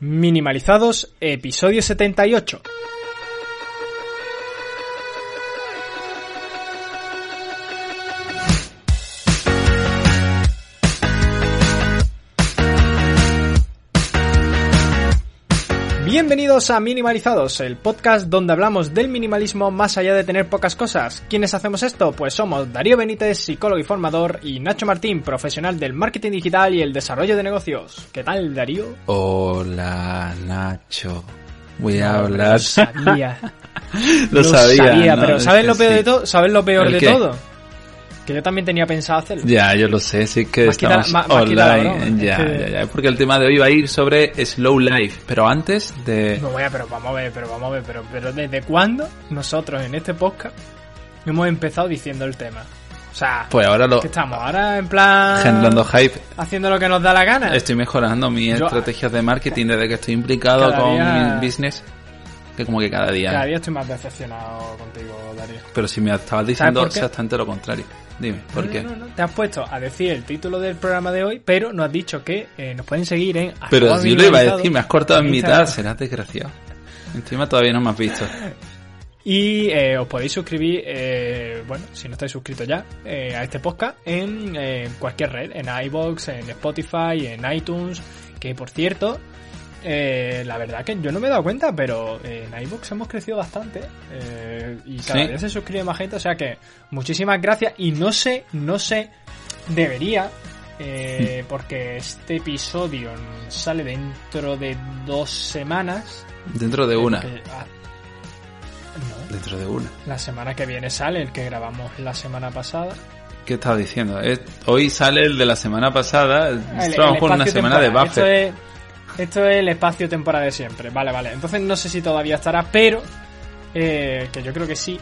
Minimalizados, episodio 78. Bienvenidos a Minimalizados, el podcast donde hablamos del minimalismo más allá de tener pocas cosas. ¿Quiénes hacemos esto? Pues somos Darío Benítez, psicólogo y formador, y Nacho Martín, profesional del marketing digital y el desarrollo de negocios. ¿Qué tal, Darío? Hola, Nacho. Voy a hablar. Lo sabía. lo, sabía. pero ¿sabes lo peor de todo? ¿Sabes lo peor de todo? Que yo también tenía pensado hacerlo. Ya, yo lo sé, sí que estamos online. ya, ya, ya, porque el tema de hoy va a ir sobre Slow Life. Pero antes de... No voy a, pero vamos a ver, pero vamos a ver, pero, pero ¿desde cuándo nosotros en este podcast hemos empezado diciendo el tema? O sea, pues ahora lo... ¿qué estamos? Ahora en plan... Generando hype. Haciendo lo que nos da la gana. Estoy mejorando mis estrategias de marketing desde que estoy implicado con mi business que como que cada día... Cada día estoy más decepcionado contigo, Darío. Pero si me estabas diciendo exactamente lo contrario. Dime, ¿por qué? No, no, Te has puesto a decir el título del programa de hoy, pero no has dicho que eh, nos pueden seguir en... Pero yo lo iba a decir, me has cortado en mitad, serás desgraciado. Encima todavía no me has visto. Y eh, os podéis suscribir, eh, bueno, si no estáis suscritos ya, eh, a este podcast en cualquier red, en iBox, en Spotify, en iTunes, que por cierto, eh, la verdad que yo no me he dado cuenta, pero en iVoox hemos crecido bastante eh, y cada vez se suscribe más gente, o sea que muchísimas gracias y no sé, no sé, debería, eh, hmm. porque este episodio sale dentro de dos semanas. Dentro de una. Ah, no. Dentro de una. La semana que viene sale el que grabamos la semana pasada. ¿Qué estaba diciendo? hoy sale el de la semana pasada. Estamos por una semana de buffer. Esto es el espacio temporal de siempre. Vale, vale. Entonces no sé si todavía estará, pero eh, que yo creo que sí.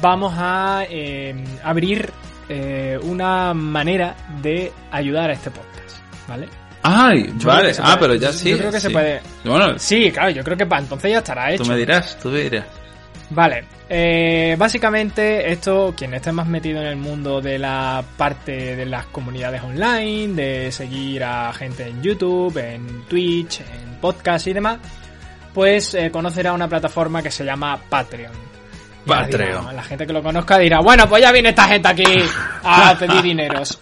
Vamos a eh, abrir eh, una manera de ayudar a este podcast, ¿vale? Ay, vale. Ah, pero ya sí. Yo creo que se puede. Bueno, sí, claro, yo creo que para entonces ya estará hecho. Tú me dirás, tú me dirás. Vale, eh, básicamente esto, quien esté más metido en el mundo de la parte de las comunidades online, de seguir a gente en YouTube, en Twitch, en podcast y demás, pues eh, conocerá una plataforma que se llama Patreon. Patreon. la gente que lo conozca dirá, bueno, pues ya viene esta gente aquí a pedir dineros.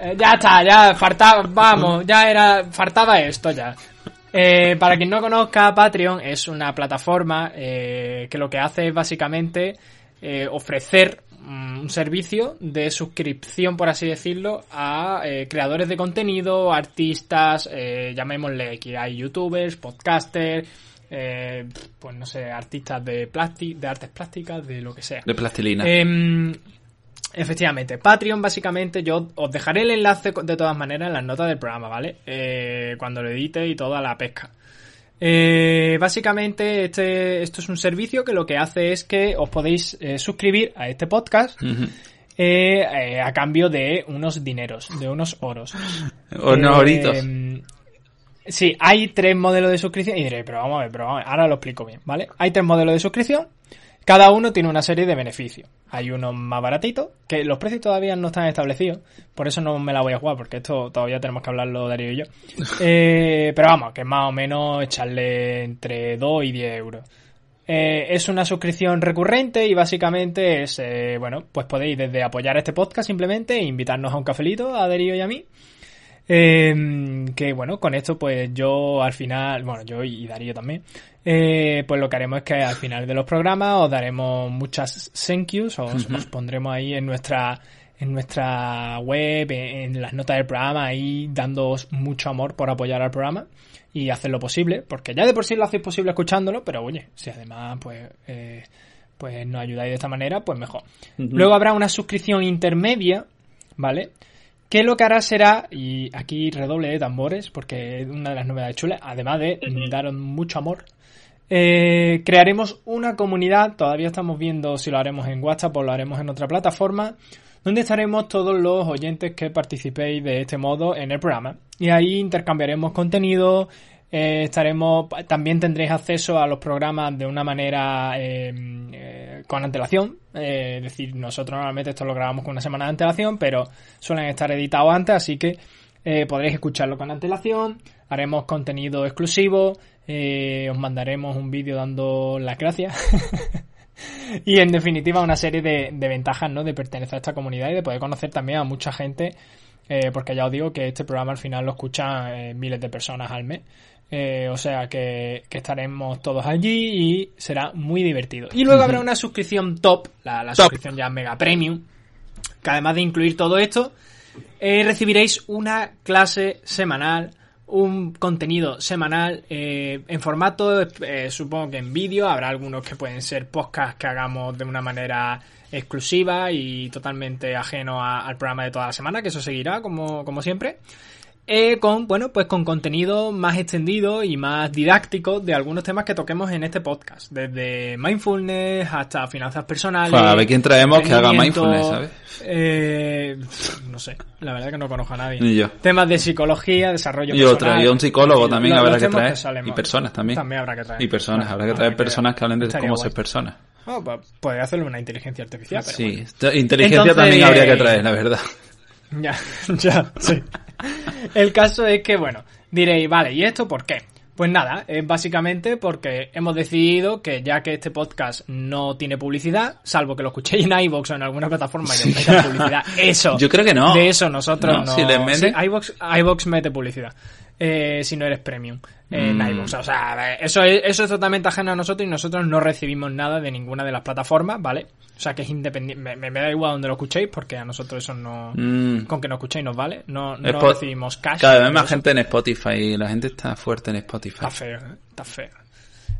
Eh, ya está, ya faltaba, vamos, ya era, faltaba esto ya. Eh, para quien no conozca, Patreon es una plataforma eh, que lo que hace es básicamente eh, ofrecer mm, un servicio de suscripción, por así decirlo, a creadores de contenido, artistas, llamémosle aquí, hay youtubers, podcasters, pues no sé, artistas de, de artes plásticas, de lo que sea. De plastilina. Efectivamente, Patreon básicamente yo os dejaré el enlace de todas maneras en las notas del programa, ¿vale? Eh, cuando lo edite y toda la pesca. Eh, básicamente este, esto es un servicio que lo que hace es que os podéis eh, suscribir a este podcast a cambio de unos dineros, de unos oros. Unos oritos. Sí, hay tres modelos de suscripción y diré, pero vamos a ver, pero vamos a ver, ahora lo explico bien, ¿vale? Hay tres modelos de suscripción cada uno tiene una serie de beneficios. Hay unos más baratitos, que los precios todavía no están establecidos, por eso no me la voy a jugar, porque esto todavía tenemos que hablarlo Darío y yo. Eh, pero vamos, que es más o menos echarle entre 2 y 10 euros. Eh, es una suscripción recurrente y básicamente es, eh, bueno, pues podéis desde apoyar este podcast simplemente e invitarnos a un cafelito a Darío y a mí. que bueno, con esto pues yo al final, bueno, yo y Darío también, eh, pues lo que haremos es que al final de los programas os daremos muchas thank yous, os, os pondremos ahí en nuestra en nuestra web, en, las notas del programa, ahí dándoos mucho amor por apoyar al programa y hacer lo posible, porque ya de por sí lo hacéis posible escuchándolo, pero oye, si además pues eh, pues nos ayudáis de esta manera, pues mejor. Luego habrá una suscripción intermedia, ¿vale? Que lo que hará será, y aquí redoble de tambores, porque es una de las novedades chulas, además de daros mucho amor, eh, crearemos una comunidad, todavía estamos viendo si lo haremos en WhatsApp o lo haremos en otra plataforma, donde estaremos todos los oyentes que participéis de este modo en el programa. Y ahí intercambiaremos contenido, eh, estaremos, también tendréis acceso a los programas de una manera em, eh, con antelación. es decir, nosotros normalmente esto lo grabamos con una semana de antelación, pero suelen estar editados antes, así que podréis escucharlo con antelación haremos contenido exclusivo, Eh, os mandaremos un vídeo dando las gracias. y en definitiva una serie de, ventajas, ¿no? De pertenecer a esta comunidad y de poder conocer también a mucha gente. Eh, porque ya os digo que este programa al final lo escuchan eh, miles de personas al mes. o sea que, estaremos todos allí y será muy divertido. Y luego habrá una suscripción top, la, suscripción ya mega premium, que además de incluir todo esto, recibiréis una clase semanal un contenido semanal eh, en formato, eh, supongo que en vídeo, habrá algunos que pueden ser podcasts que hagamos de una manera exclusiva y totalmente ajeno al programa de toda la semana, que eso seguirá como, como siempre. Eh, con, bueno, pues con contenido más extendido y más didáctico de algunos temas que toquemos en este podcast. Desde mindfulness hasta finanzas personales. a ver quién traemos que haga mindfulness, ¿sabes? Eh, no sé, la verdad que no conozco a nadie. Ni yo. Temas de psicología, desarrollo y personal. Otro, y un psicólogo también habrá que traer. y personas también. También habrá que traer. Y personas, habrá que traer personas que hablen de cómo ser personas. Oh, pues, puede hacerlo una inteligencia artificial. Pero sí, inteligencia también habría que traer, la verdad. Ya, ya, sí. El caso es que, bueno, diréis, vale, ¿y esto por qué? Pues nada, es básicamente porque hemos decidido que ya que este podcast no tiene publicidad, salvo que lo escuchéis en iVoox o en alguna plataforma y tenga publicidad, eso. Yo creo que no. De eso nosotros no. Si iVoox, mete publicidad. Eh, si no eres premium en mm. iVoox. O sea, eso es, eso es totalmente ajeno a nosotros y nosotros no recibimos nada de ninguna de las plataformas, ¿vale? O sea, que es independiente. Me, da igual donde lo escuchéis porque a nosotros eso no. Mm. Con que no escuchéis nos vale. No, no recibimos cash. Cada vez más gente en Spotify y la gente está fuerte en Spotify. Está feo, ¿eh? está feo.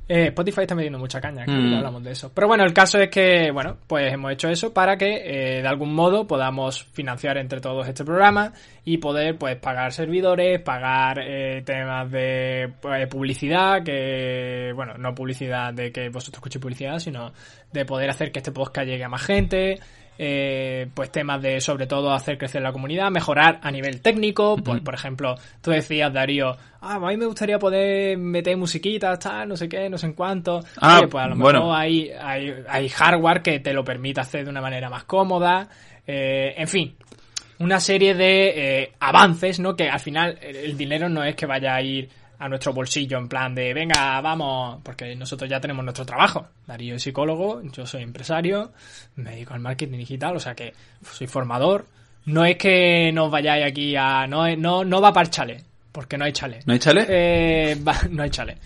Eh, Spotify está metiendo mucha caña, que mm. hablamos de eso. Pero bueno, el caso es que, bueno, pues hemos hecho eso para que eh, de algún modo podamos financiar entre todos este programa y poder, pues, pagar servidores, pagar eh, temas de pues, publicidad, que, bueno, no publicidad de que vosotros escuchéis publicidad, sino de poder hacer que este podcast llegue a más gente, eh, pues temas de sobre todo hacer crecer la comunidad, mejorar a nivel técnico, pues, por ejemplo, tú decías Darío, ah, a mí me gustaría poder meter musiquitas, tal, no sé qué, no sé en cuánto, ah, pues a lo mejor hay, hay, hardware que te lo permite hacer de una manera más cómoda, eh, en fin, una serie de eh, avances, ¿no? Que al final el dinero no es que vaya a ir a nuestro bolsillo en plan de, venga, vamos, porque nosotros ya tenemos nuestro trabajo. Darío es psicólogo, yo soy empresario, me dedico al marketing digital, o sea que soy formador. No es que nos vayáis aquí a... No, no, no va para el chale, porque no hay chale. ¿No hay chale? Eh, no hay chale.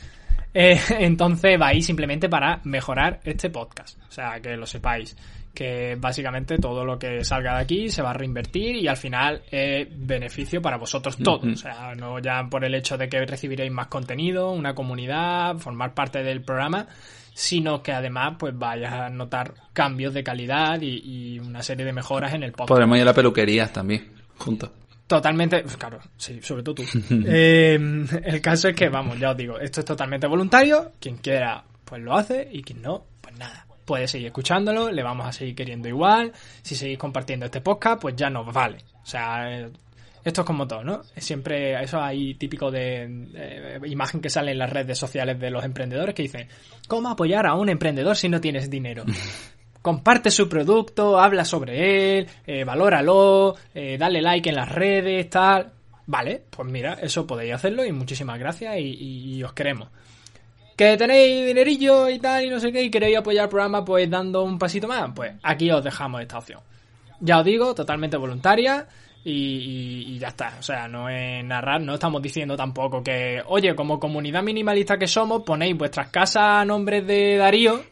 Eh, entonces va ahí simplemente para mejorar este podcast. O sea, que lo sepáis que básicamente todo lo que salga de aquí se va a reinvertir y al final es beneficio para vosotros todos. O sea, no ya por el hecho de que recibiréis más contenido, una comunidad, formar parte del programa, sino que además pues vayas a notar cambios de calidad y, una serie de mejoras en el podcast. Podremos ir a la peluquería también, juntos. Totalmente, claro, sí, sobre todo tú. Eh, el caso es que, vamos, ya os digo, esto es totalmente voluntario. Quien quiera, pues lo hace y quien no, pues nada puede seguir escuchándolo, le vamos a seguir queriendo igual. Si seguís compartiendo este podcast, pues ya nos vale. O sea, eh, esto es como todo, ¿no? Siempre, eso hay típico de, imagen que sale en las redes sociales de los emprendedores que dicen, ¿cómo apoyar a un emprendedor si no tienes dinero? Comparte su producto, habla sobre él, eh, valóralo, eh, dale like en las redes, tal. Vale, pues mira, eso podéis hacerlo y muchísimas gracias y os queremos que tenéis dinerillo y tal y no sé qué y queréis apoyar el programa pues dando un pasito más, pues aquí os dejamos esta opción. Ya os digo, totalmente voluntaria y, ya está. O sea, no es narrar, no estamos diciendo tampoco que, oye, como comunidad minimalista que somos, ponéis vuestras casas a nombre de Darío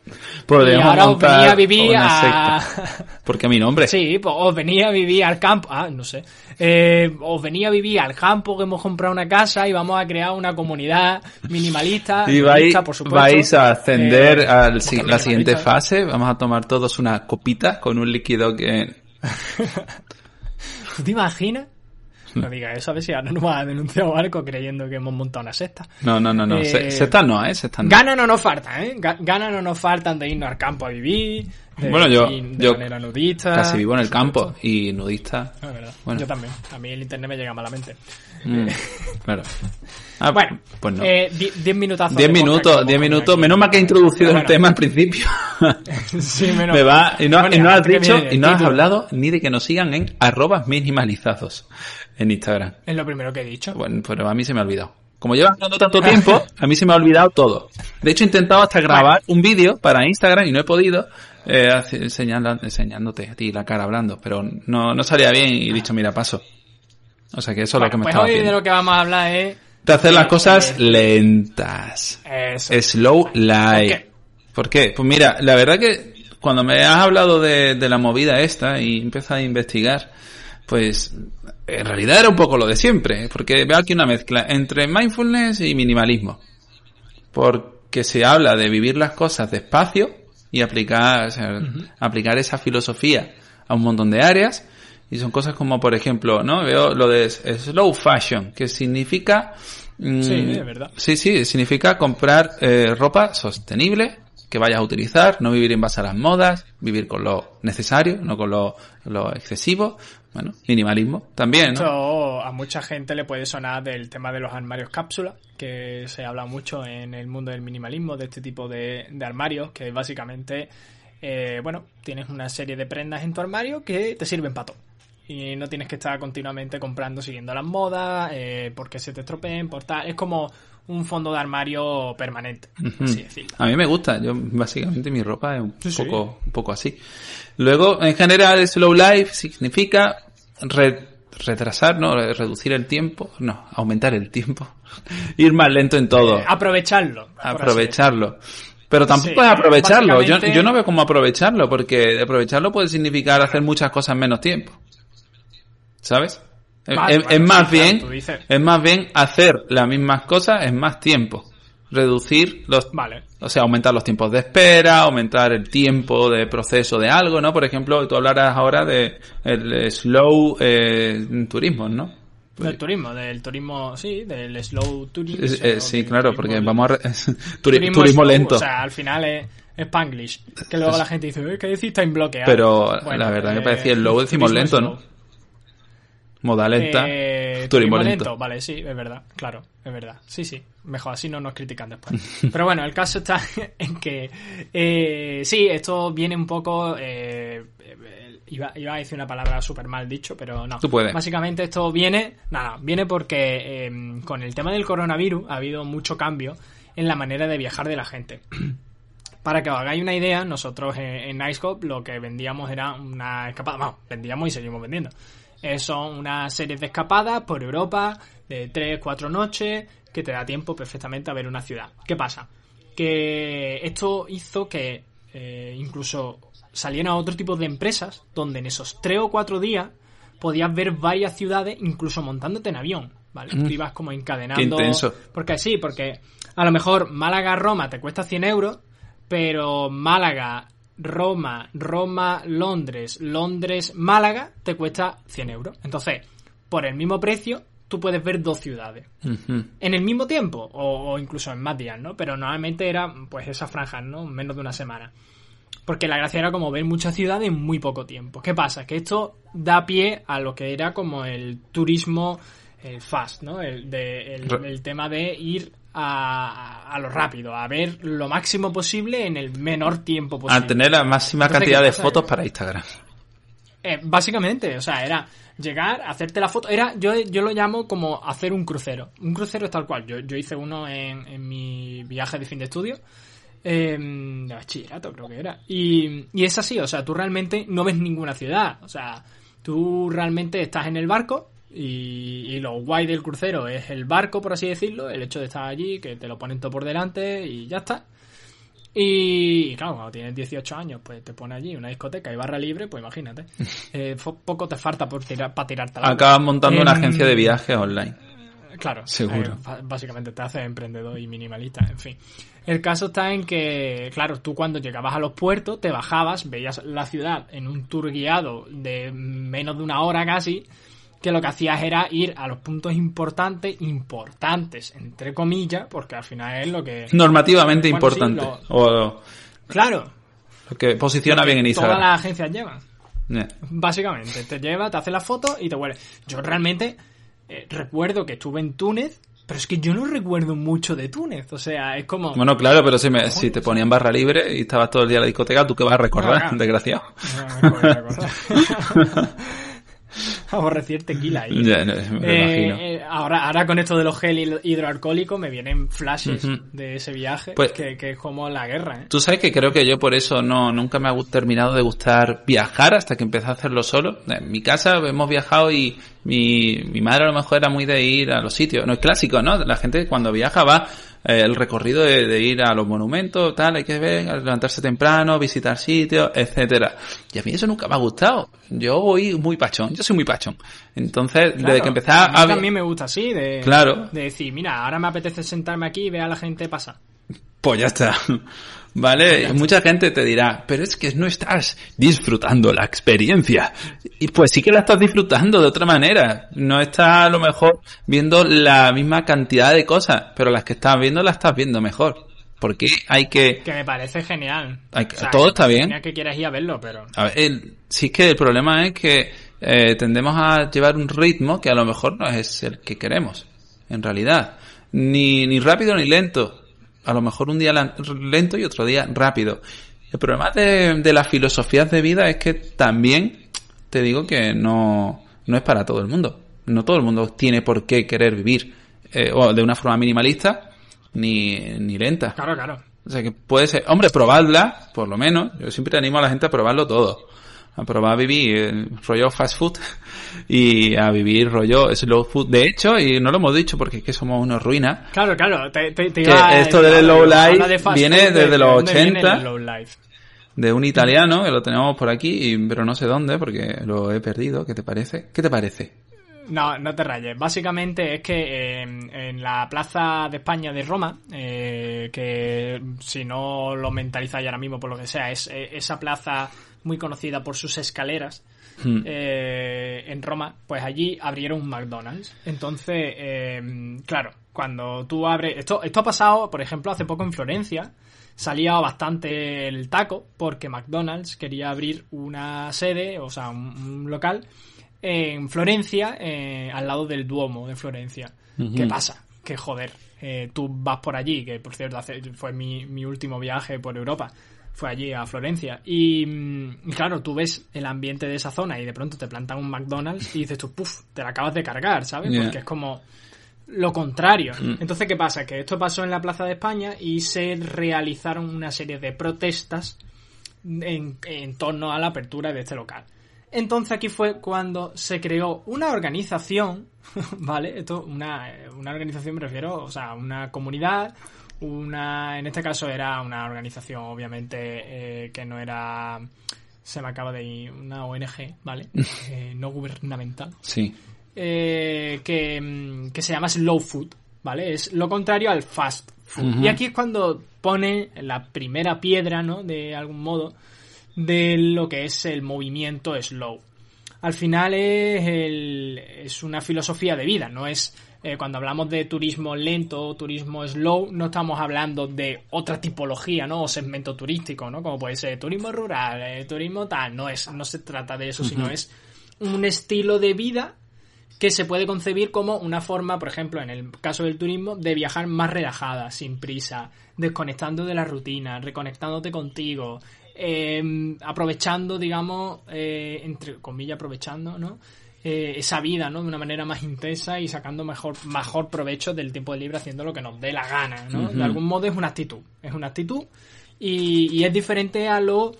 y ahora os venía a vivir a... Porque mi nombre. Sí, pues os venía a vivir al campo, ah, no sé. Eh, os venía a vivir al campo que hemos comprado una casa y vamos a crear una comunidad minimalista. Y vais, por supuesto. vais a ascender eh, a la siguiente fase. Vamos a tomar todos una copita con un líquido que... te imaginas? No digas eso, a ver si ahora nos va a denunciar Barco creyendo que hemos montado una secta. No, no, no, no. Eh, secta no, ¿eh? Secta no. Ganas no nos faltan, ¿eh? Ganas no nos faltan de irnos al campo a vivir. Bueno, yo, yo casi vivo en el campo y nudista. Ah. Bueno. Yo también. A mí el internet me llega malamente. Mm, claro. Ah, bueno, pues no. Eh, diez minutazos. Diez minutos, diez minutos. Menos mal que he introducido el tema al principio. sí, menos Me va, y no, has dicho, y no has hablado ni de que nos sigan en arrobas minimalizados en Instagram. Es lo primero que he dicho. Bueno, pero a mí se me ha olvidado como llevas hablando tanto tiempo, a mí se me ha olvidado todo. De hecho, he intentado hasta grabar un vídeo para Instagram y no he podido, eh, enseñando, enseñándote a ti la cara hablando, pero no, no salía bien y he dicho, mira, paso. O sea que eso es lo que me pues estaba hoy de lo que vamos a hablar es... De hacer las cosas lentas. Eso. Slow life. ¿Por qué? Pues mira, la verdad que cuando me has hablado de, de la movida esta y empiezas a investigar, pues en realidad era un poco lo de siempre, porque veo aquí una mezcla entre mindfulness y minimalismo. Porque se habla de vivir las cosas despacio y aplicar, aplicar esa filosofía a un montón de áreas. Y son cosas como, por ejemplo, ¿no? Veo lo de slow fashion, que significa... Mm, sí, es verdad. Sí, sí, significa comprar eh, ropa sostenible, que vayas a utilizar, no vivir en base a las modas, vivir con lo necesario, no con lo, lo excesivo, bueno, minimalismo también, ¿no? a mucha gente le puede sonar del tema de los armarios cápsula, que se habla mucho en el mundo del minimalismo, de este tipo de, armarios, que básicamente, eh, bueno, tienes una serie de prendas en tu armario que te sirven para todo. Y no tienes que estar continuamente comprando siguiendo las modas, eh, porque se te estropeen, por tal. Es como un fondo de armario permanente, A mí me gusta, yo básicamente mi ropa es un, poco, un poco así. Luego, en general, slow life significa retrasar, ¿no? Reducir el tiempo, no, aumentar el tiempo. Ir más lento en todo. Eh, aprovecharlo. Aprovecharlo. Pero tampoco es aprovecharlo. Yo, yo no veo cómo aprovecharlo, porque aprovecharlo puede significar hacer muchas cosas en menos tiempo. ¿Sabes? es, más bien, es más bien hacer las mismas cosas en más tiempo. Reducir los, vale. o sea, aumentar los tiempos de espera, aumentar el tiempo de proceso de algo, ¿no? Por ejemplo, tú hablarás ahora de el slow eh, turismo, ¿no? Del turismo, del turismo, sí, del slow turismo. Eh, sí, claro, porque vamos a... turismo, lento. O sea, al final es... Spanglish, que luego la gente dice, ¿qué decís? Está en bloqueado. Pero la verdad que parecía el slow decimos lento, ¿no? Moda lenta. Eh, turismo lento. Vale, sí, es verdad. Claro, es verdad. Sí, sí. Mejor así no nos critican después. Pero bueno, el caso está en que. Eh, sí, esto viene un poco. Eh, iba, a decir una palabra súper mal dicho, pero no. Tú puedes. Básicamente esto viene. Nada, viene porque em, con el tema del coronavirus ha habido mucho cambio en la manera de viajar de la gente. Para que os hagáis una idea, nosotros en, en Icecop lo que vendíamos era una escapada. Vamos, vendíamos y seguimos vendiendo eh, son una serie de escapadas por Europa de 3, 4 noches que te da tiempo perfectamente a ver una ciudad. ¿Qué pasa? Que esto hizo que eh, incluso salieran otro tipo de empresas donde en esos 3 o 4 días podías ver varias ciudades incluso montándote en avión, ¿vale? Mm. Tú ibas como encadenando... Porque sí, porque a lo mejor Málaga-Roma te cuesta 100 euros, pero Málaga Roma, Roma, Londres, Londres, Málaga, te cuesta 100 euros. Entonces, por el mismo precio, tú puedes ver dos ciudades. En el mismo tiempo, o, incluso en más días, ¿no? Pero normalmente era, pues, esas franjas, ¿no? Menos de una semana. Porque la gracia era como ver muchas ciudades en muy poco tiempo. ¿Qué pasa? Que esto da pie a lo que era como el turismo eh, fast, ¿no? El, de, el tema de ir a, lo rápido, a ver lo máximo posible en el menor tiempo posible. A tener la máxima cantidad de fotos para Instagram. Eh, básicamente, o sea, era llegar, hacerte la foto. Era, yo, yo lo llamo como hacer un crucero. Un crucero es tal cual. Yo, yo hice uno en, en mi viaje de fin de estudio. Eh, de bachillerato, creo que era. Y, y es así, o sea, tú realmente no ves ninguna ciudad. O sea, tú realmente estás en el barco y, lo guay del crucero es el barco, por así decirlo, el hecho de estar allí, que te lo ponen todo por delante y ya está. Y, claro, cuando tienes 18 años, pues te pone allí una discoteca y barra libre, pues imagínate. Eh, poco te falta por tirar, para tirarte la Acabas montando una agencia de viajes online. Claro, seguro. Eh, básicamente te haces emprendedor y minimalista, en fin. El caso está en que, claro, tú cuando llegabas a los puertos, te bajabas, veías la ciudad en un tour guiado de menos de una hora casi, que lo que hacías era ir a los puntos importantes, importantes, entre comillas, porque al final es lo que... Normativamente importante. o... Claro. Lo que posiciona bien en Instagram. Todas las agencias llevan. Básicamente, te lleva, te hace la foto y te vuelve. Yo realmente eh, recuerdo que estuve en Túnez, pero es que yo no recuerdo mucho de Túnez. O sea, es como. Bueno, claro, pero si, me, si te ponían barra libre y estabas todo el día en la discoteca, ¿tú qué vas a recordar, desgraciado? No, aborrecí el tequila. Eh, ahora, ahora con esto de los gel hidroalcohólicos me vienen flashes de ese viaje, pues, que, es como la guerra. ¿eh? Tú sabes que creo que yo por eso no nunca me ha terminado de gustar viajar hasta que empecé a hacerlo solo. En mi casa hemos viajado y mi, mi madre a lo mejor era muy de ir a los sitios. No es clásico, ¿no? La gente cuando viaja va eh, el recorrido de, ir a los monumentos, tal, hay que ver, levantarse temprano, visitar sitios, etcétera. Y a mí eso nunca me ha gustado. Yo voy muy pachón, yo soy muy pachón. Entonces, desde que empecé a... A mí también me gusta así, de, claro. de decir, mira, ahora me apetece sentarme aquí y ver a la gente pasar. Pues ya está. ¿Vale? Mucha gente te dirá, pero es que no estás disfrutando la experiencia. Y pues sí que la estás disfrutando de otra manera. No estás a lo mejor viendo la misma cantidad de cosas, pero las que estás viendo las estás viendo mejor. Porque hay que... Que me parece genial. todo está bien. que quieras ir a verlo, pero... A ver, sí es que el problema es que eh, tendemos a llevar un ritmo que a lo mejor no es el que queremos, en realidad. Ni, ni rápido ni lento a lo mejor un día lento y otro día rápido. El problema de, de las filosofías de vida es que también te digo que no, no es para todo el mundo. No todo el mundo tiene por qué querer vivir eh, o de una forma minimalista ni, ni lenta. Claro, claro. O sea que puede ser, hombre, probadla, por lo menos. Yo siempre animo a la gente a probarlo todo a probar a vivir rollo fast food y a vivir rollo slow food. De hecho, y no lo hemos dicho porque es que somos unos ruinas. Claro, claro. Te, te, que esto del low life viene desde los 80. De un italiano que lo tenemos por aquí, pero no sé dónde porque lo he perdido. ¿Qué te parece? ¿Qué te parece? No, no te rayes. Básicamente es que en la Plaza de España de Roma, eh, que si no lo mentalizáis ahora mismo por lo que sea, es eh, esa plaza muy conocida por sus escaleras hmm. eh, en Roma, pues allí abrieron un McDonald's. Entonces, eh, claro, cuando tú abres... Esto, esto ha pasado, por ejemplo, hace poco en Florencia. Salía bastante el taco porque McDonald's quería abrir una sede, o sea, un, local en Florencia, eh, al lado del Duomo de Florencia. ¿Qué pasa? Que joder, tú vas por allí, que por cierto fue mi, mi último viaje por Europa fue allí a Florencia. Y, mm, claro, tú ves el ambiente de esa zona y de pronto te plantan un McDonald's y dices tú, puff, te la acabas de cargar, ¿sabes? Porque es como lo contrario. Mm. Entonces, ¿qué pasa? Que esto pasó en la Plaza de España y se realizaron una serie de protestas en, en torno a la apertura de este local. Entonces aquí fue cuando se creó una organización, ¿vale? Esto, una, una organización me refiero, o sea, una comunidad, una, en este caso era una organización, obviamente, eh, que no era, se me acaba de ir, una ONG, ¿vale? Eh, no gubernamental. Sí. Eh, que, que, se llama Slow Food, ¿vale? Es lo contrario al fast food. Y aquí es cuando pone la primera piedra, ¿no? De algún modo, de lo que es el movimiento slow. Al final es, el, es una filosofía de vida, no es eh, cuando hablamos de turismo lento, turismo slow, no estamos hablando de otra tipología, ¿no? O segmento turístico, ¿no? Como puede ser turismo rural, eh, turismo tal. No es, no se trata de eso, sino es un estilo de vida que se puede concebir como una forma, por ejemplo, en el caso del turismo, de viajar más relajada, sin prisa, desconectando de la rutina, reconectándote contigo, em, aprovechando, digamos, eh, entre comillas, aprovechando, ¿no? Eh, esa vida, ¿no? De una manera más intensa y sacando mejor, mejor provecho del tiempo de libre haciendo lo que nos dé la gana, ¿no? De algún modo es una actitud, es una actitud y, es diferente a lo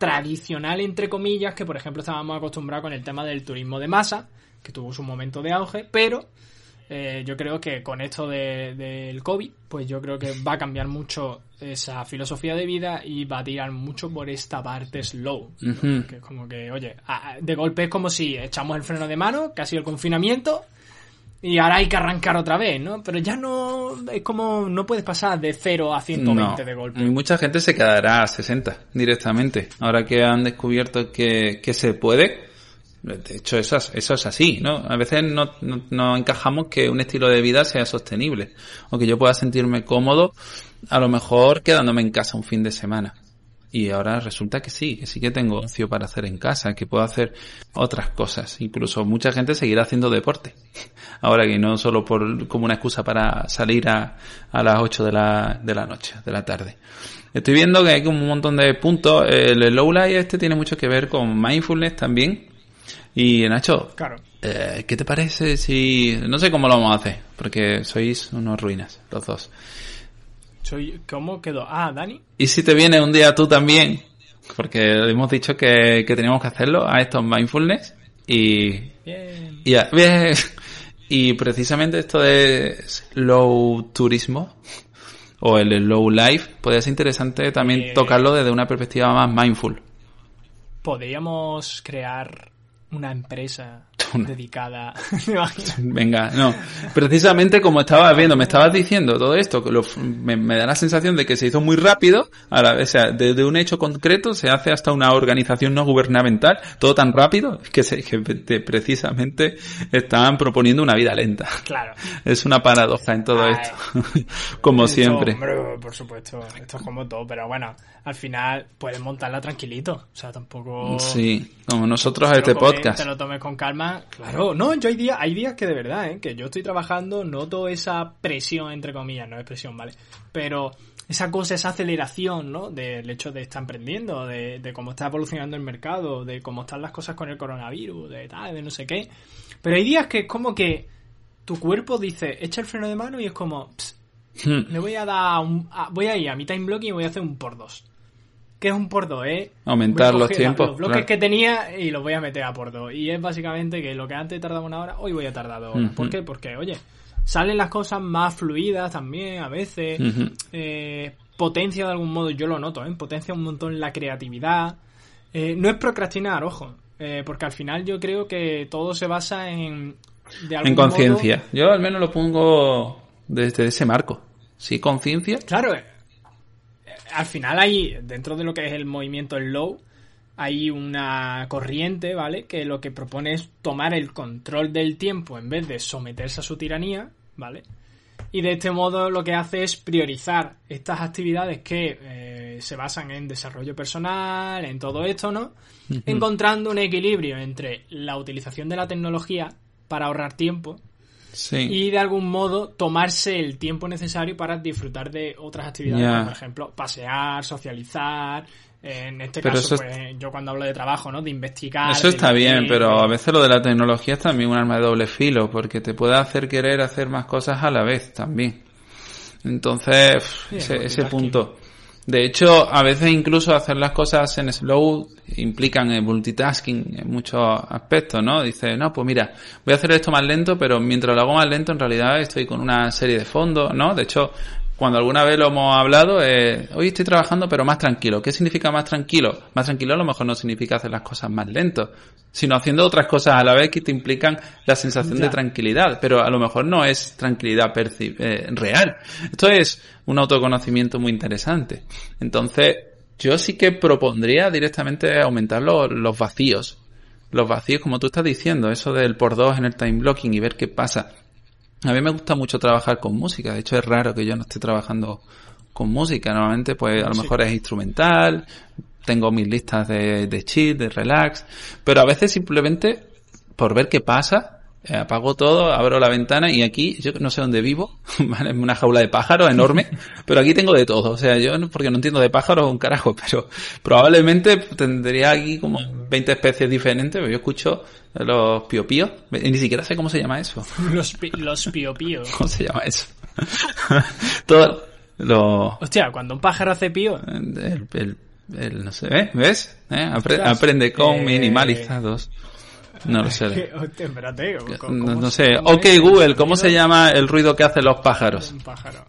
tradicional, entre comillas, que por ejemplo estábamos acostumbrados con el tema del turismo de masa, que tuvo su momento de auge, pero eh, yo creo que con esto del COVID, pues yo creo que va a cambiar mucho esa filosofía de vida y va a tirar mucho por esta parte slow. Que es como que, oye, de golpe es como si echamos el freno de mano, que ha sido el confinamiento, y ahora hay que arrancar otra vez, ¿no? Pero ya no, es como, no puedes pasar de 0 a 120 de golpe. Y mucha gente se quedará a 60 directamente. Ahora que han descubierto que, que se puede, de hecho, eso es, eso es así, ¿no? A veces no, no, encajamos que un estilo de vida sea sostenible o que yo pueda sentirme cómodo, a lo mejor quedándome en casa un fin de semana. Y ahora resulta que sí, que sí que tengo ocio para hacer en casa, que puedo hacer otras cosas. Incluso mucha gente seguirá haciendo deporte. Ahora que no solo por, como una excusa para salir a, a las 8 de la, de la noche, de la tarde. Estoy viendo que hay un montón de puntos. El low light este tiene mucho que ver con mindfulness también Y Nacho, claro. Eh, ¿qué te parece si... No sé cómo lo vamos a hacer, porque sois unos ruinas, los dos. Soy... ¿Cómo quedó? Ah, Dani. ¿Y si te viene un día tú también? Porque hemos dicho que, que teníamos que hacerlo a estos mindfulness y... Bien. Y, bien. y precisamente esto de slow turismo o el slow life, podría ser interesante también Eh. tocarlo desde una perspectiva más mindful. Podríamos crear una empresa Dedicada. Venga, no. Precisamente como estabas viendo, me estabas diciendo todo esto, lo- me, me da la sensación de que se hizo muy rápido, a la vez, o sea, de, de un hecho concreto se hace hasta una organización no gubernamental, todo tan rápido, que, se, que te- precisamente estaban proponiendo una vida lenta. Claro. Es una paradoja en todo Ay. esto, como siempre. hombre, por supuesto, esto es como todo, pero bueno, al final puedes montarla tranquilito. O sea, tampoco. Sí, como nosotros a te este comes- podcast. Te lo tomes con calma. Claro, no, yo hay días, hay días que de verdad, ¿eh? que yo estoy trabajando, noto esa presión, entre comillas, no es presión, ¿vale? Pero esa cosa, esa aceleración, ¿no? Del hecho de estar emprendiendo, de, de cómo está evolucionando el mercado, de cómo están las cosas con el coronavirus, de tal, de no sé qué. Pero hay días que es como que tu cuerpo dice, echa el freno de mano y es como, "Ps, Hmm. le voy a dar un, a- voy a ir a mi time blocking y voy a hacer un por dos. ¿Qué es un por dos? Eh? Aumentar los tiempos, Los bloques claro. que tenía y los voy a meter a por dos. Y es básicamente que lo que antes tardaba una hora, hoy voy a tardar dos horas. Ujú. ¿Por qué? Porque, oye, salen las cosas más fluidas también a veces. Eh, potencia de algún modo, yo lo noto, ¿eh? potencia un montón la creatividad. Eh, no es procrastinar, ojo. eh, porque al final yo creo que todo se basa en... De algún En conciencia. Yo al menos lo pongo desde ese marco. Sí, conciencia. Claro, eh, al final hay, dentro de lo que es el movimiento slow, hay una corriente, ¿vale? Que lo que propone es tomar el control del tiempo en vez de someterse a su tiranía, ¿vale? Y de este modo lo que hace es priorizar estas actividades que eh, se basan en desarrollo personal, en todo esto, ¿no? Encontrando un equilibrio entre la utilización de la tecnología para ahorrar tiempo Sí. y de algún modo tomarse el tiempo necesario para disfrutar de otras actividades, por ejemplo pasear, socializar. En este Pero caso, es- pues yo cuando hablo de trabajo, ¿no? De investigar. Eso está bien, pero a veces lo de la tecnología es también un arma de doble filo, porque te puede hacer querer hacer más cosas a la vez también. Entonces, Sí, ese, ese punto. De hecho, a veces incluso hacer las cosas en slow implican multitasking en muchos aspectos, ¿no? Dice, no, pues mira, voy a hacer esto más lento, pero mientras lo hago más lento, en realidad estoy con una serie de fondos, ¿no? De hecho, cuando alguna vez lo hemos hablado, eh, hoy estoy trabajando pero más tranquilo. ¿Qué significa más tranquilo? Más tranquilo a lo mejor no significa hacer las cosas más lento, sino haciendo otras cosas a la vez que te implican la sensación Ya. de tranquilidad, pero a lo mejor no es tranquilidad eh, real. Esto es un autoconocimiento muy interesante. Entonces, yo sí que propondría directamente aumentar los, los vacíos. Los vacíos, como tú estás diciendo, eso del por dos en el time blocking y ver qué pasa. A mí me gusta mucho trabajar con música. De hecho, es raro que yo no esté trabajando con música. Normalmente, pues, a lo mejor es instrumental. Tengo mis listas de, de chill, de relax. Pero a veces simplemente, por ver qué pasa, eh, apago todo, abro la ventana y aquí, yo no sé dónde vivo, ¿vale? Es una jaula de pájaros enorme, pero aquí tengo de todo. O sea, yo, porque no entiendo de pájaros un carajo, pero probablemente tendría aquí como 20 especies diferentes, pero yo escucho los piopíos, y ni siquiera sé cómo se llama eso. Los, pi- los pío pío. ¿Cómo se llama eso? Todo lo... Hostia, cuando un pájaro hace pío. El, el- el- no sé, ¿eh? ¿ves? ¿Eh? Apre- Ostras, aprende con eh, minimalizados. No lo sé. Espérate. ¿cómo- No, no sé. Ok, Google, ¿cómo se llama el ruido que hacen los pájaros? Un pájaro.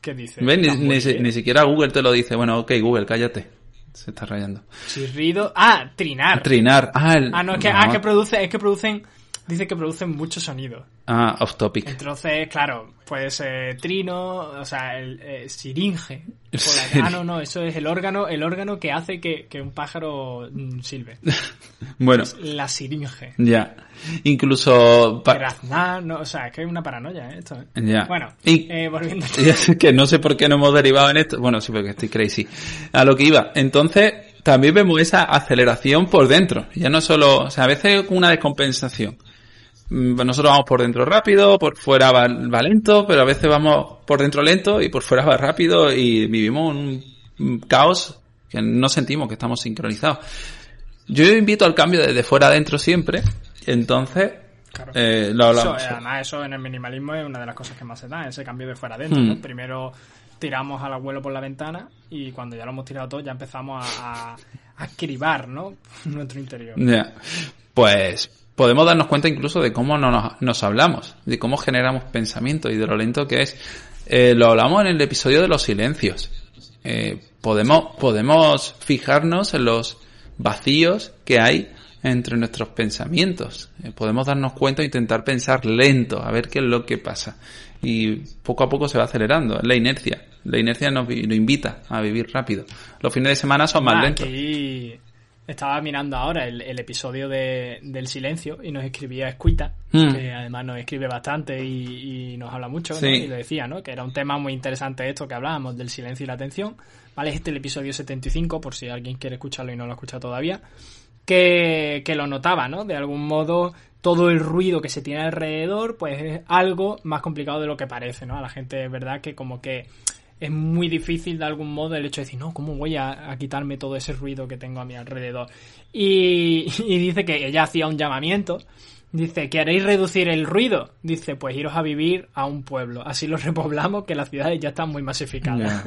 ¿Qué dice? ¿Ves? Ni, ni, ni siquiera Google te lo dice. Bueno, ok, Google, cállate. Se está rayando. Chirrido. Ah, trinar. Trinar. Ah, el... Ah, no, es que, ah, que produce, es que producen, dice que producen mucho sonido. Ah, off topic. Entonces, claro, puede ser trino, o sea, el eh, siringe. La- ah, no, no, eso es el órgano, el órgano que hace que, que un pájaro mm, silbe. Bueno, La siringe. ya. Incluso... Graznar, no, o sea, es que es una paranoia, ¿eh? esto. ¿eh? Ya. Bueno, Y- eh, volviendo a es que no sé por qué no hemos derivado en esto. Bueno, sí, porque estoy crazy. A lo que iba. Entonces, también vemos esa aceleración por dentro. Ya no solo, o sea, a veces una descompensación. Mm, Nosotros vamos por dentro rápido, por fuera va, va lento, pero a veces vamos por dentro lento y por fuera va rápido y vivimos un, caos que no sentimos que estamos sincronizados. Yo invito al cambio desde fuera adentro siempre, entonces eh, lo hablamos. Eso, además, eso en el minimalismo es una de las cosas que más se da, ese cambio de fuera adentro. Hmm. Primero tiramos al abuelo por la ventana y cuando ya lo hemos tirado todo ya empezamos a, a, cribar, ¿no? Nuestro interior. Pues podemos darnos cuenta incluso de cómo no nos, nos, hablamos, de cómo generamos pensamiento y de lo lento que es. Eh, lo hablamos en el episodio de los silencios. Eh, podemos, podemos fijarnos en los vacíos que hay entre nuestros pensamientos. Eh, podemos darnos cuenta e intentar pensar lento, a ver qué es lo que pasa. Y poco a poco se va acelerando, la inercia. La inercia nos, invita a vivir rápido. Los fines de semana son más lentos. Estaba mirando ahora el, episodio de, del silencio y nos escribía Escuita, hmm. que además nos escribe bastante y, nos habla mucho, y le decía, ¿no? Que era un tema muy interesante esto que hablábamos del silencio y la atención. ¿Vale? Este es el episodio 75, por si alguien quiere escucharlo y no lo ha escuchado todavía. Que, que lo notaba, ¿no? De algún modo, todo el ruido que se tiene alrededor, pues es algo más complicado de lo que parece, ¿no? A la gente es verdad que como que es muy difícil de algún modo el hecho de decir, no, ¿cómo voy a, quitarme todo ese ruido que tengo a mi alrededor? Y, y dice que ella hacía un llamamiento. Dice, ¿queréis reducir el ruido? Dice, pues iros a vivir a un pueblo. Así lo repoblamos, que las ciudades ya están muy masificadas.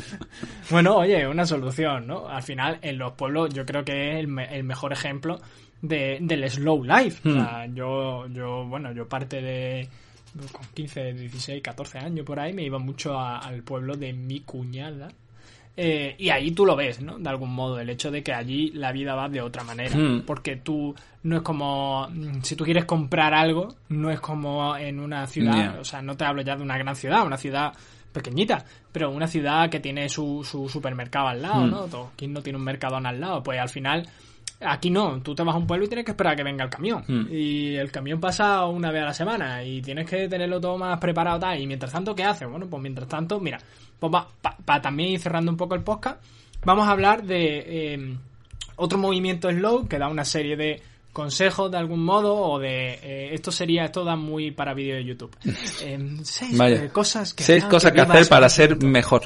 bueno, oye, una solución, ¿no? Al final, en los pueblos yo creo que es el, el mejor ejemplo de, del slow life. O sea, hmm. yo, yo, bueno, yo parte de, con 15, 16, 14 años por ahí, me iba mucho al pueblo de mi cuñada. Eh, y ahí tú lo ves, ¿no? De algún modo, el hecho de que allí la vida va de otra manera. Hmm. Porque tú no es como. Mm, si tú quieres comprar algo, no es como en una ciudad. O sea, no te hablo ya de una gran ciudad, una ciudad pequeñita, pero una ciudad que tiene su, su supermercado al lado, hmm. ¿no? ¿Quién no tiene un mercado al lado? Pues al final Aquí no, tú te vas a un pueblo y tienes que esperar a que venga el camión. Hmm. Y el camión pasa una vez a la semana y tienes que tenerlo todo más preparado tal. Y mientras tanto, ¿qué haces? Bueno, pues mientras tanto, mira, pues para también ir cerrando un poco el podcast, vamos a hablar de eh, otro movimiento slow que da una serie de consejos de algún modo o de eh, esto sería esto da muy para vídeo de YouTube eh, seis cosas que seis cosas que hacer para ser mejor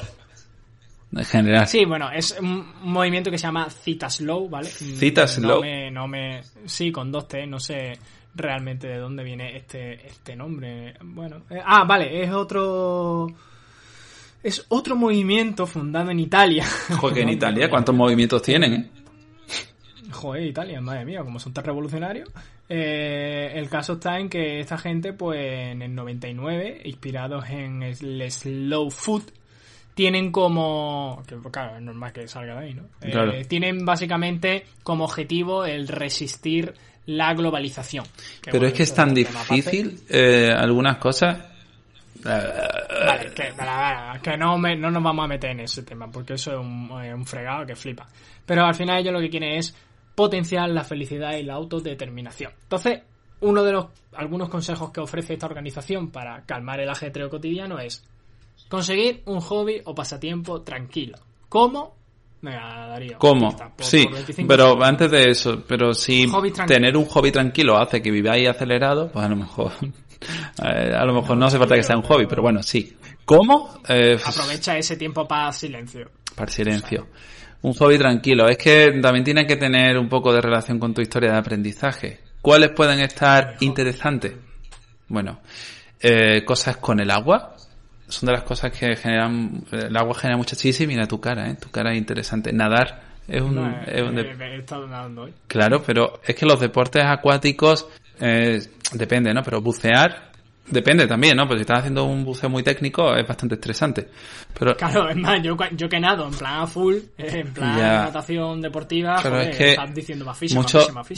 en general. Sí, bueno, es un movimiento que se llama Cita Slow, ¿vale? Cita Slow. No me, sí, con dos T, no sé realmente de dónde viene este, este nombre. Bueno, eh, ah, vale, es otro... Es otro movimiento fundado en Italia. Joder, en Italia, ¿cuántos movimientos tienen, eh? Joder, Italia, madre mía, como son tan revolucionarios. Eh, el caso está en que esta gente, pues en el 99, inspirados en el slow food, tienen como. Que, claro, es normal que salga de ahí, ¿no? Eh, tienen básicamente como objetivo el resistir la globalización. Pero es que es tan difícil eh, algunas cosas. Vale, que, no, no nos vamos a meter en ese tema, porque eso es un, un fregado que flipa. Pero al final ellos lo que quieren es potenciar la felicidad y la autodeterminación. Entonces, uno de los algunos consejos que ofrece esta organización para calmar el ajetreo cotidiano es Conseguir un hobby o pasatiempo tranquilo. ¿Cómo? Venga, Darío. ¿Cómo? sí, pero antes de eso, pero si tener un hobby tranquilo hace que viváis acelerado, pues a lo mejor, a lo mejor no hace falta que sea un hobby, pero bueno, sí. ¿Cómo? Eh, Aprovecha ese tiempo para silencio. Para silencio. Un hobby tranquilo. Es que también tiene que tener un poco de relación con tu historia de aprendizaje. ¿Cuáles pueden estar interesantes? Bueno, eh, cosas con el agua, son de las cosas que generan, el agua genera mucha chis y mira tu cara, ¿eh? Tu cara es interesante. Nadar es un... he estado nadando hoy. Claro, pero es que los deportes acuáticos, eh, depende, ¿no? Pero bucear Depende también, ¿no? Porque si estás haciendo un buceo muy técnico es bastante estresante. Pero... Claro, es más, yo, yo que nado en plan a full, en plan natación deportiva, pero es que estás diciendo más física,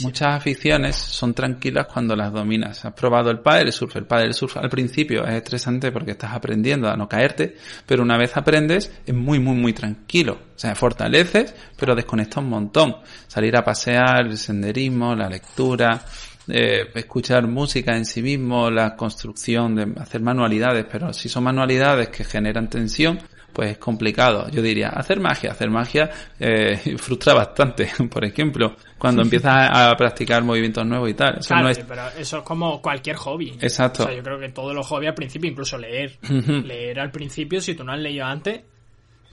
Muchas aficiones son tranquilas cuando las dominas. Has probado el paddle surf. El paddle surf al principio es estresante porque estás aprendiendo a no caerte, pero una vez aprendes es muy, muy, muy tranquilo. O sea, fortaleces, pero desconecta un montón. Salir a pasear, el senderismo, la lectura, eh, escuchar música en sí mismo, la construcción de hacer manualidades, pero si son manualidades que generan tensión, pues es complicado. Yo diría, hacer magia, hacer magia eh, frustra bastante, por ejemplo, cuando empiezas a practicar movimientos nuevos y tal. Eso no es... pero eso es como cualquier hobby. Exacto. O sea, yo creo que todos los hobbies al principio, incluso leer, leer al principio, si tú no has leído antes,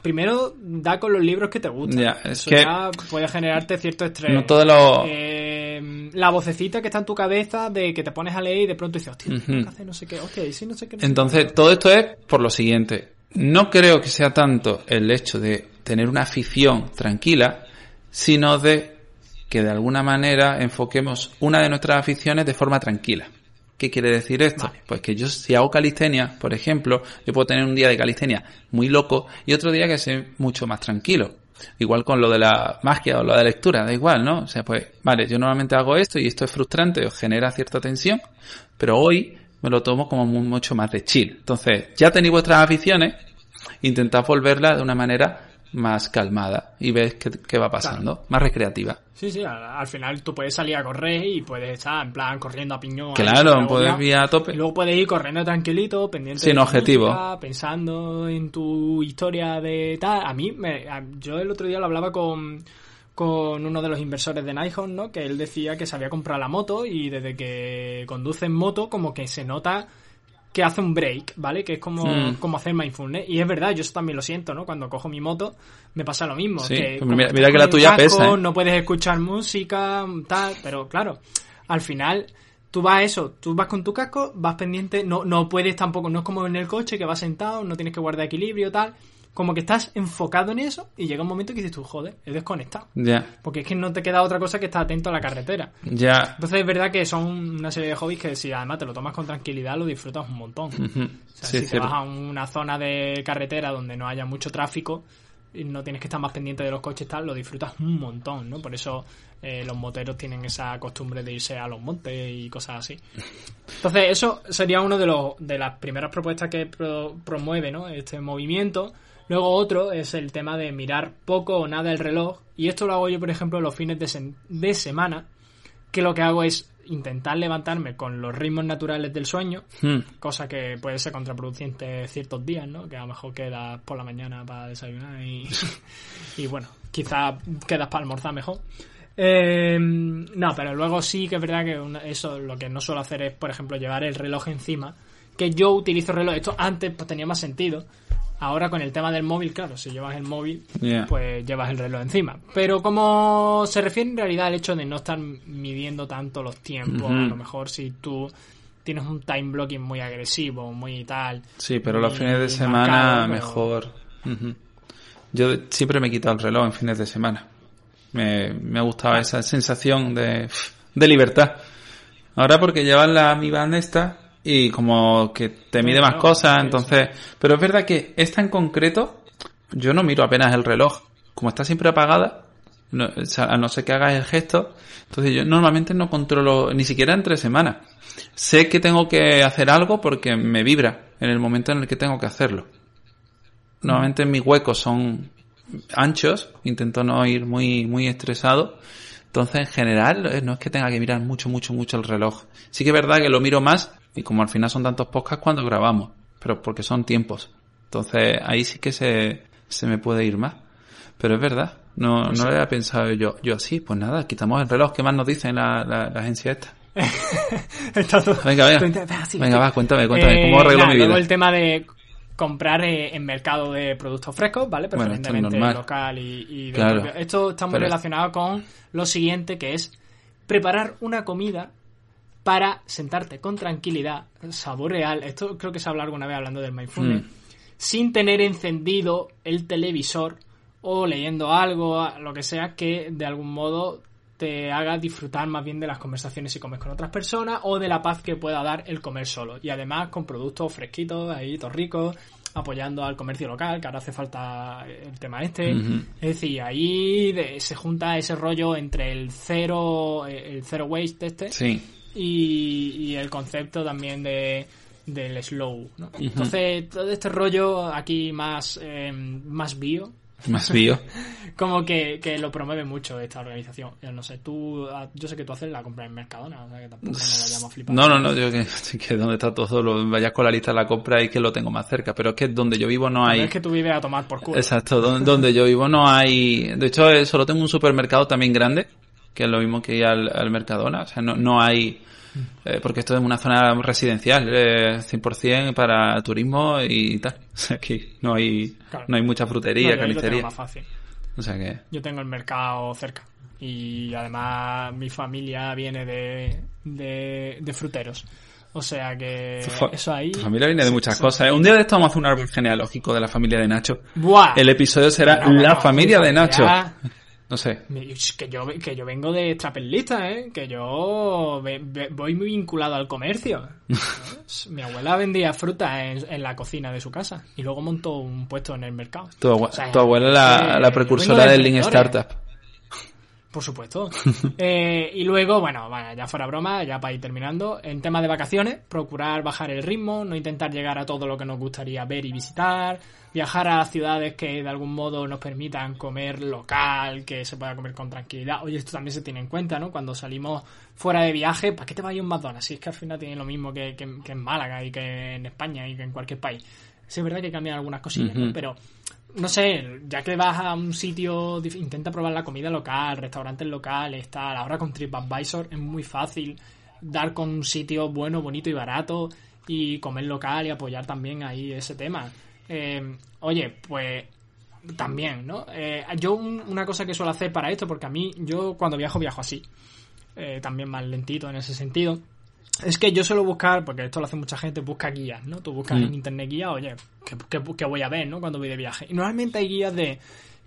primero da con los libros que te gustan. Ya, es Eso que- ya puede generarte cierto estrés. No todo lo... Eh, la vocecita que está en tu cabeza de que te pones a leer y de pronto dices, hostia, que no sé qué, hostia, y no sé qué. no sé Entonces, qué". todo esto es por lo siguiente. No creo que sea tanto el hecho de tener una afición tranquila, sino de que de alguna manera enfoquemos una de nuestras aficiones de forma tranquila. ¿Qué quiere decir esto? Vale. Pues que yo si hago calistenia, por ejemplo, yo puedo tener un día de calistenia muy loco y otro día que sea mucho más tranquilo. Igual con lo de la magia o lo de la lectura, da igual, ¿no? O sea, pues, vale, yo normalmente hago esto y esto es frustrante, os genera cierta tensión, pero hoy me lo tomo como mu- mucho más de chill. Entonces, ya tenéis vuestras aficiones, intentad volverlas de una manera más calmada y ves qué, qué va pasando, más recreativa. Sí, sí, al, al final tú puedes salir a correr y puedes estar en plan corriendo a piñón. Claro, puedes ir a tope. Y luego puedes ir corriendo tranquilito, pendiente Sin de objetivo. música, pensando en tu historia de tal. A mí, me, a- yo el otro día lo hablaba con, con uno de los inversores de Nikon, ¿no? Que él decía que se había comprado la moto y desde que conduce en moto como que se nota que hace un break, ¿vale? Que es como, Mm. como hacer mindfulness. Y es verdad, yo eso también lo siento, ¿no? Cuando cojo mi moto me pasa lo mismo. Sí, que pues como mira- que la tuya pesa, ¿eh? No puedes escuchar música, tal, pero claro, al final tú vas a eso, tú vas con tu casco, vas pendiente, no, no puedes tampoco, no es como en el coche que vas sentado, no tienes que guardar equilibrio, tal. Como que estás enfocado en eso y llega un momento que dices tú, joder, he desconectado. Ya, Porque es que no te queda otra cosa que estar atento a la carretera. ya. Entonces es verdad que son una serie de hobbies que si además te lo tomas con tranquilidad lo disfrutas un montón. O sea, Sí, si te vas a una zona de carretera donde no haya mucho tráfico y no tienes que estar más pendiente de los coches tal, lo disfrutas un montón, ¿no? Por eso eh, los moteros tienen esa costumbre de irse a los montes y cosas así. Entonces eso sería uno de los de las primeras propuestas que pro- promueve, ¿no? Este movimiento. Luego otro es el tema de mirar poco o nada el reloj y esto lo hago yo, por ejemplo, los fines de, de semana, que lo que hago es intentar levantarme con los ritmos naturales del sueño, Hmm. cosa que puede ser contraproducente ciertos días, ¿no? Que a lo mejor quedas por la mañana para desayunar y, y bueno, quizás quedas para almorzar mejor. Eh, no, pero luego sí que es verdad que una- eso lo que no suelo hacer es, por ejemplo, llevar el reloj encima. Que yo utilizo reloj, esto antes pues tenía más sentido. Ahora con el tema del móvil, claro, si llevas el móvil, pues llevas el reloj encima. Pero como se refiere en realidad al hecho de no estar midiendo tanto los tiempos, a lo mejor si tú tienes un time blocking muy agresivo, muy tal. Sí, pero los fines de semana mejor. Yo siempre me he quitado el reloj en fines de semana. Me, me ha gustado esa sensación de, de libertad. Ahora porque llevas la Mi Band esta y como que te mide más cosas, entonces... Pero es verdad que esta en concreto, yo no miro apenas el reloj. Como está siempre apagada, no, o sea, a no ser que hagas el gesto, entonces yo normalmente no controlo ni siquiera entre semanas. Sé que tengo que hacer algo porque me vibra en el momento en el que tengo que hacerlo. Normalmente mis huecos son anchos, intento no ir muy, muy estresado. Entonces, en general, eh, no es que tenga que mirar mucho, mucho, mucho el reloj. Sí que es verdad que lo miro más, y como al final son tantos podcasts cuando grabamos, pero porque son tiempos. Entonces, ahí sí que se, se me puede ir más. Pero es verdad, no, no lo había pensado yo. Yo así, pues nada, quitamos el reloj. ¿Qué más nos dice la, la, la agencia esta? Venga, venga. Cuenta- venga, sí, Venga, va, cuéntame, cuéntame. Eh, ¿Cómo arreglo nada, mi luego vida? el tema de comprar eh, en mercado de productos frescos, ¿vale? Bueno, esto es Preferentemente local y, y de Claro. Esto está muy Pero- relacionado con lo siguiente, que es preparar una comida para sentarte con tranquilidad, sabor real. Esto creo que se habla alguna vez hablando del mindfulness. Mm. Sin tener encendido el televisor o leyendo algo, lo que sea, que de algún modo te haga disfrutar más bien de las conversaciones si comes con otras personas o de la paz que pueda dar el comer solo. Y además con productos fresquitos, ahí, todos ricos, apoyando al comercio local, que ahora hace falta el tema este. Es decir, ahí de- se junta ese rollo entre el cero, el zero waste este Sí. Y, y el concepto también de del slow, ¿no? Entonces, todo este rollo aquí más, eh, más bio, Más bio. como que, que lo promueve mucho esta organización. Yo no sé, tú, ah, yo sé que tú haces la compra en Mercadona, o sea que tampoco nos vayamos a flipar. No, no, no, yo que, que donde está todo, lo, vayas con la lista de la compra y que lo tengo más cerca, pero es que donde yo vivo no Pero hay... Es que tú vives a tomar por culo. Exacto, donde, donde yo vivo no hay... De hecho, eh, solo tengo un supermercado también grande, que es lo mismo que ir al, al Mercadona, o sea, no, no hay eh, porque esto es una zona residencial, eh, 100% para turismo y tal. O sea, aquí no hay, no hay mucha frutería, no, carnicería. más fácil. O sea que... Yo tengo el mercado cerca y además mi familia viene de, de, fruteros. O sea que eso ahí. Tu familia viene de muchas cosas. ¿eh? Un día de esto vamos a hacer un árbol genealógico de la familia de Nacho. El episodio será La familia de Nacho. No sé. Que yo, que yo vengo de trapelista, ¿eh? Que yo voy muy vinculado al comercio. Mi abuela vendía fruta en, la cocina de su casa y luego montó un puesto en el mercado. Tu, abuela la, la precursora del Lean Startup. Por supuesto. Eh, y luego, bueno, ya fuera broma, ya para ir terminando, en tema de vacaciones, procurar bajar el ritmo, no intentar llegar a todo lo que nos gustaría ver y visitar, viajar a ciudades que de algún modo nos permitan comer local, que se pueda comer con tranquilidad. Oye, esto también se tiene en cuenta, ¿no? Cuando salimos fuera de viaje, ¿para qué te vayas a un McDonald's? Si es que al final tiene lo mismo que, en Málaga y que en España y que en cualquier país. Sí, es verdad que cambian algunas cosillas, ¿no? Pero no sé, ya que vas a un sitio, intenta probar la comida local, restaurantes locales, tal. Ahora con TripAdvisor es muy fácil dar con un sitio bueno, bonito y barato y comer local y apoyar también ahí ese tema. Eh, oye, pues también, ¿no? Eh, yo una cosa que suelo hacer para esto, porque a mí, yo cuando viajo, viajo así. Eh, también más lentito en ese sentido. Es que yo suelo buscar, porque esto lo hace mucha gente, busca guías, ¿no? Tú buscas en mm. internet guías, oye, ¿qué, voy a ver, ¿no? Cuando voy de viaje. Y normalmente hay guías de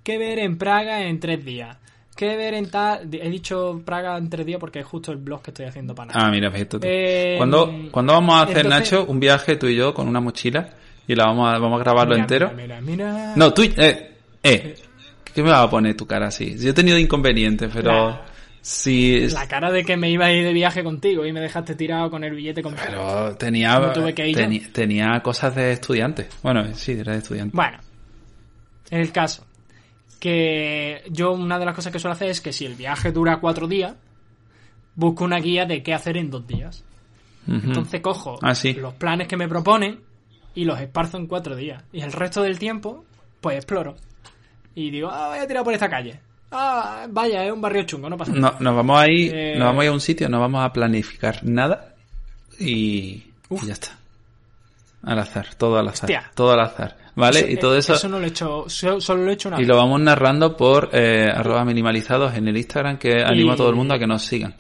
qué ver en Praga en tres días. ¿Qué ver en tal? He dicho Praga en tres días porque es justo el blog que estoy haciendo para nada. Ah, mira, esto. Eh, ¿Cuándo, vamos a hacer, Nacho, un viaje tú y yo con una mochila y la vamos a, vamos a grabarlo entero? Mira, mira, No, tú... Eh, eh, ¿Qué me va a poner tu cara así? Yo he tenido inconvenientes, pero... Si... La cara de que me iba a ir de viaje contigo y me dejaste tirado con el billete con Pero tenía, tenía cosas de estudiante. Bueno, sí, era de estudiante. Bueno, en el caso que yo una de las cosas que suelo hacer es que si el viaje dura cuatro días, busco una guía de qué hacer en dos días. Entonces cojo ah, los planes que me proponen y los esparzo en cuatro días. Y el resto del tiempo, pues exploro. Y digo, ah, voy a tirar por esta calle. Ah, vaya, es un barrio chungo, no pasa nada. No, nos vamos a ir, eh, nos vamos a ir a un sitio, no vamos a planificar nada y, ya está. Al azar, todo al azar. Todo al azar. ¿Vale? y todo eso. Eso no lo he hecho, solo lo he hecho una Y lo vamos narrando por eh, arroba minimalizados en el Instagram que animo a todo el mundo a que nos sigan.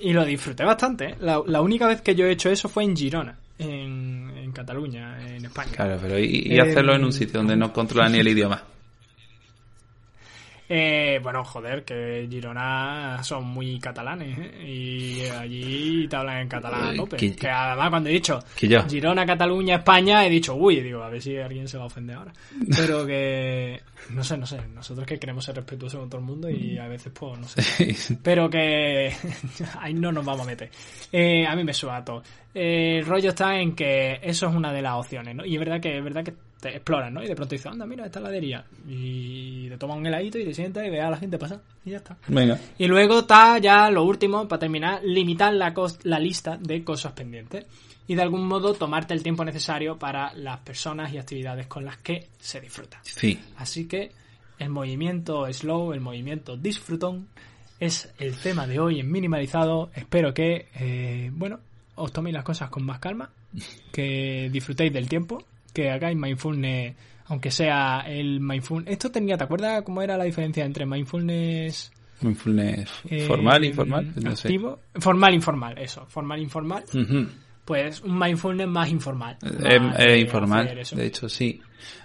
Y lo disfruté bastante. ¿eh? La, única vez que yo he hecho eso fue en Girona, en, en Cataluña, en España. Claro, pero y, hacerlo en un sitio donde no controla ni el idioma. Eh, bueno, joder, que Girona son muy catalanes, ¿eh? Y allí te hablan en catalán a tope. Que, además cuando he dicho Girona, Cataluña, España, he dicho, uy, digo, a ver si alguien se va a ofender ahora. Pero que, no sé, no sé, nosotros que queremos ser respetuosos con todo el mundo y a veces, pues, no sé. Pero que ahí no nos vamos a meter. Eh, a mí me suena todo. Eh, el rollo está en que eso es una de las opciones, ¿no? Y es verdad que, es verdad que te exploran, ¿no? Y de pronto dices, anda, mira, esta ladería. Y te toman un heladito y te sientas y ve a la gente pasar. Y ya está. Venga. Y luego está ya lo último, para terminar, limitar la, la lista de cosas pendientes. Y de algún modo tomarte el tiempo necesario para las personas y actividades con las que se disfruta. Sí. Así que el movimiento slow, el movimiento disfrutón, es el tema de hoy en minimalizado. Espero que, eh, bueno, os toméis las cosas con más calma, que disfrutéis del tiempo que hagáis mindfulness, aunque sea el mindfulness. Esto tenía, ¿te acuerdas cómo era la diferencia entre mindfulness? Mindfulness eh, formal, informal, no activo, formal, informal, eso, formal, informal. Pues un mindfulness más informal. Eh, informal, de hecho, sí.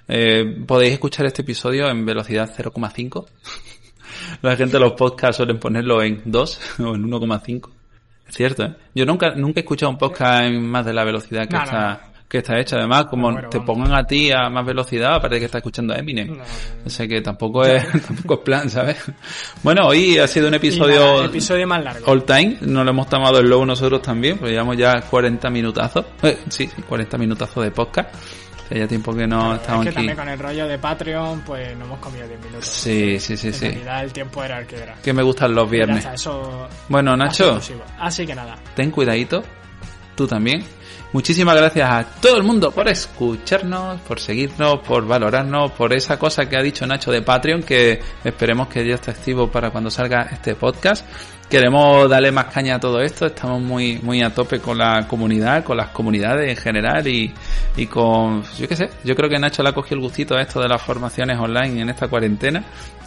Eh, podéis escuchar este episodio en velocidad 0,5. La gente de los podcasts suelen ponerlo en 2 o en 1,5. Es cierto, ¿eh? Yo nunca, nunca he escuchado un podcast en más de la velocidad que está que está hecha. Además, como te pongan a ti a más velocidad, parece que estás escuchando a Eminem. No, sé que tampoco es, tampoco es plan, ¿sabes? Bueno, hoy ha sido un episodio... episodio más largo. All time. Nos lo hemos tomado el logo nosotros también, porque llevamos ya 40 minutazos. Eh, sí, 40 minutazos de podcast. Hace ya tiempo que no estamos es que también con el rollo de Patreon, pues no hemos comido 10 minutos. Sí, sí, sí, en sí. realidad el tiempo era el que era. Que me gustan los viernes. eso bueno, Nacho. Así que nada. Ten cuidadito. Tú también. Muchísimas gracias a todo el mundo por escucharnos, por seguirnos, por valorarnos, por esa cosa que ha dicho Nacho de Patreon, que esperemos que ya esté activo para cuando salga este podcast queremos darle más caña a todo esto, estamos muy, muy a tope con la comunidad, con las comunidades en general y, y con, yo qué sé, yo creo que Nacho le ha cogido el gustito a esto de las formaciones online en esta cuarentena.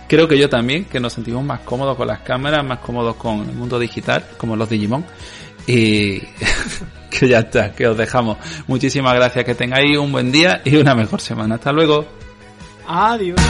Creo que yo también, que nos sentimos más cómodos con las cámaras, más cómodos con el mundo digital, como los Digimon. Y que ya está, que os dejamos. Muchísimas gracias, que tengáis un buen día y una mejor semana. Hasta luego. Adiós.